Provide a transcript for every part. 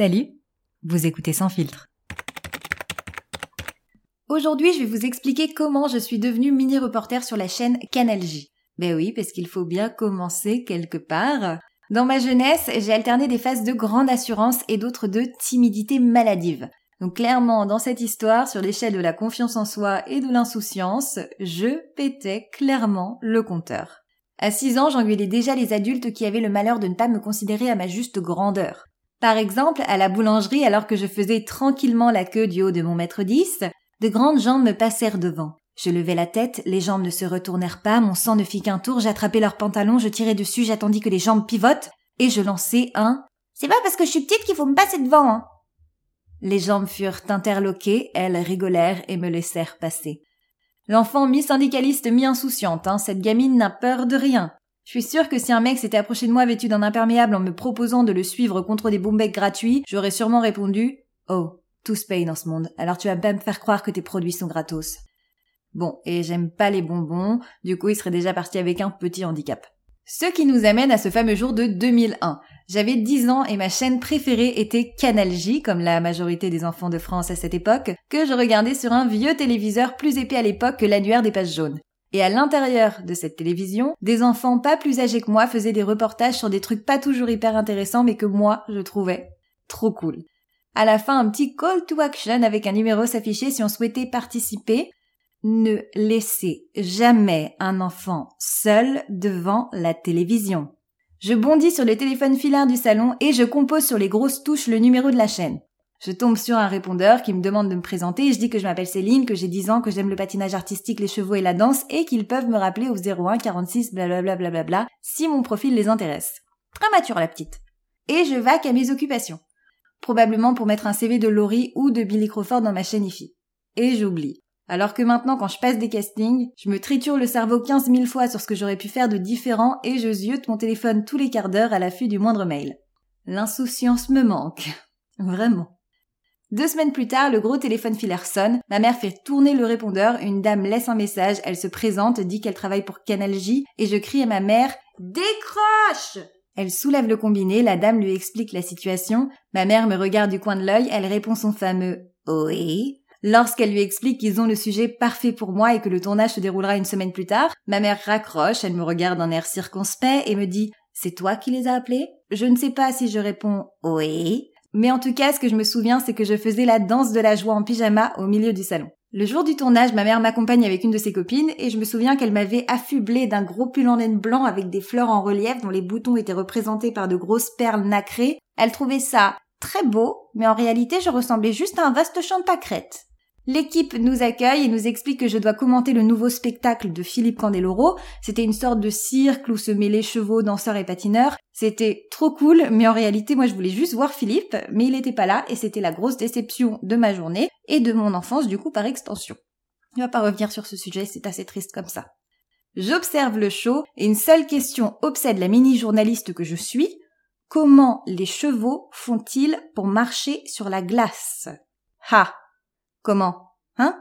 Salut, vous écoutez Sans filtre. Aujourd'hui, je vais vous expliquer comment je suis devenue mini-reporter sur la chaîne Canal J. Ben oui, parce qu'il faut bien commencer quelque part. Dans ma jeunesse, j'ai alterné des phases de grande assurance et d'autres de timidité maladive. Donc clairement, dans cette histoire, sur l'échelle de la confiance en soi et de l'insouciance, je pétais clairement le compteur. À 6 ans, j'engueulais déjà les adultes qui avaient le malheur de ne pas me considérer à ma juste grandeur. Par exemple, à la boulangerie, alors que je faisais tranquillement la queue du haut de mon mètre 10, de grandes jambes me passèrent devant. Je levai la tête, les jambes ne se retournèrent pas, mon sang ne fit qu'un tour, j'attrapai leurs pantalons, je tirai dessus, j'attendis que les jambes pivotent, et je lançai un C'est pas parce que je suis petite qu'il faut me passer devant, hein. Les jambes furent interloquées, elles rigolèrent et me laissèrent passer. L'enfant mi-syndicaliste, mi-insouciante, hein, cette gamine n'a peur de rien. Je suis sûre que si un mec s'était approché de moi vêtu d'un imperméable en me proposant de le suivre contre des bombecs gratuits, j'aurais sûrement répondu Oh, tout se paye dans ce monde, alors tu vas pas me faire croire que tes produits sont gratos. Bon, et j'aime pas les bonbons, du coup il serait déjà parti avec un petit handicap. Ce qui nous amène à ce fameux jour de 2001. J'avais 10 ans et ma chaîne préférée était Canal J, comme la majorité des enfants de France à cette époque, que je regardais sur un vieux téléviseur plus épais à l'époque que l'annuaire des pages jaunes. Et à l'intérieur de cette télévision, des enfants pas plus âgés que moi faisaient des reportages sur des trucs pas toujours hyper intéressants mais que moi je trouvais trop cool. À la fin, un petit call to action avec un numéro s'affichait si on souhaitait participer. Ne laissez jamais un enfant seul devant la télévision. Je bondis sur le téléphone filaire du salon et je compose sur les grosses touches le numéro de la chaîne. Je tombe sur un répondeur qui me demande de me présenter et je dis que je m'appelle Céline, que j'ai 10 ans, que j'aime le patinage artistique, les chevaux et la danse et qu'ils peuvent me rappeler au 01 46 blablabla si mon profil les intéresse. Très mature la petite. Et je vaque à mes occupations. Probablement pour mettre un CV de Laurie ou de Billy Crawford dans ma chaîne IFI. Et j'oublie. Alors que maintenant, quand je passe des castings, je me triture le cerveau 15 000 fois sur ce que j'aurais pu faire de différent et je ziote mon téléphone tous les quarts d'heure à l'affût du moindre mail. L'insouciance me manque. Vraiment. Deux semaines plus tard, le gros téléphone filaire sonne, ma mère fait tourner le répondeur, une dame laisse un message, elle se présente, dit qu'elle travaille pour Canal J, et je crie à ma mère Décroche! Elle soulève le combiné, la dame lui explique la situation, ma mère me regarde du coin de l'œil, elle répond son fameux Oui. Lorsqu'elle lui explique qu'ils ont le sujet parfait pour moi et que le tournage se déroulera une semaine plus tard, ma mère raccroche, elle me regarde d'un air circonspect et me dit C'est toi qui les as appelés? Je ne sais pas si je réponds Oui. Mais en tout cas, ce que je me souviens, c'est que je faisais la danse de la joie en pyjama au milieu du salon. Le jour du tournage, ma mère m'accompagne avec une de ses copines et je me souviens qu'elle m'avait affublé d'un gros pull en laine blanc avec des fleurs en relief dont les boutons étaient représentés par de grosses perles nacrées. Elle trouvait ça très beau, mais en réalité je ressemblais juste à un vaste champ de pâquerettes. L'équipe nous accueille et nous explique que je dois commenter le nouveau spectacle de Philippe Candeloro. C'était une sorte de cirque où se mêlaient chevaux, danseurs et patineurs. C'était trop cool, mais en réalité, moi je voulais juste voir Philippe, mais il n'était pas là et c'était la grosse déception de ma journée et de mon enfance du coup par extension. On va pas revenir sur ce sujet, c'est assez triste comme ça. J'observe le show et une seule question obsède la mini-journaliste que je suis. Comment les chevaux font-ils pour marcher sur la glace? Ha! Comment? Hein?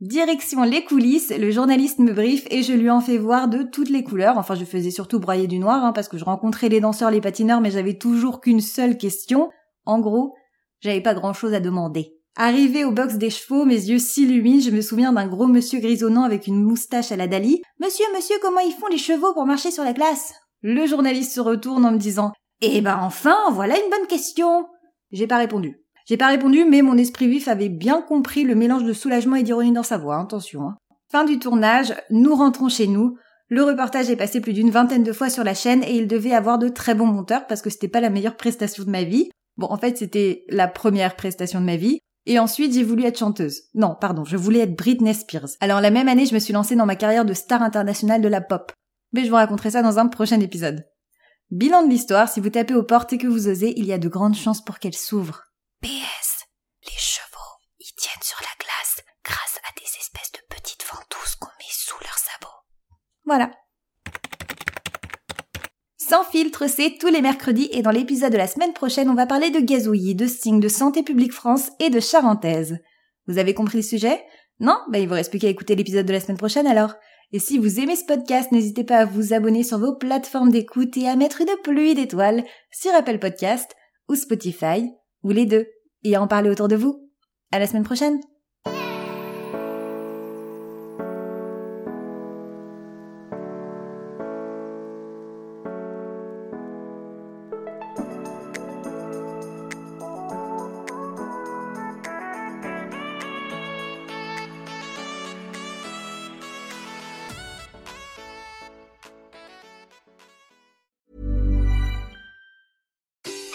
Direction les coulisses, le journaliste me briefe et je lui en fais voir de toutes les couleurs. Enfin, je faisais surtout broyer du noir, hein, parce que je rencontrais les danseurs, les patineurs, mais j'avais toujours qu'une seule question. En gros, j'avais pas grand chose à demander. Arrivé au box des chevaux, mes yeux s'illuminent, je me souviens d'un gros monsieur grisonnant avec une moustache à la Dali. Monsieur, monsieur, comment ils font les chevaux pour marcher sur la glace? Le journaliste se retourne en me disant, Eh ben enfin, voilà une bonne question! J'ai pas répondu. J'ai pas répondu, mais mon esprit vif avait bien compris le mélange de soulagement et d'ironie dans sa voix, hein, attention. Hein. Fin du tournage, nous rentrons chez nous. Le reportage est passé plus d'une vingtaine de fois sur la chaîne et il devait avoir de très bons monteurs parce que c'était pas la meilleure prestation de ma vie. Bon, en fait, c'était la première prestation de ma vie. Et ensuite, j'ai voulu être chanteuse. Non, pardon, je voulais être Britney Spears. Alors la même année, je me suis lancée dans ma carrière de star internationale de la pop. Mais je vous raconterai ça dans un prochain épisode. Bilan de l'histoire, si vous tapez aux portes et que vous osez, il y a de grandes chances pour qu'elles s'ouvrent. PS, les chevaux, ils tiennent sur la glace grâce à des espèces de petites ventouses qu'on met sous leurs sabots. Voilà. Sans filtre, c'est tous les mercredis et dans l'épisode de la semaine prochaine, on va parler de gazouillis, de signes, de Santé publique France et de charentaise. Vous avez compris le sujet? Non? Bah il vous reste plus qu'à écouter l'épisode de la semaine prochaine alors. Et si vous aimez ce podcast, n'hésitez pas à vous abonner sur vos plateformes d'écoute et à mettre une pluie d'étoiles sur Apple Podcast ou Spotify, ou les deux, et en parler autour de vous. À la semaine prochaine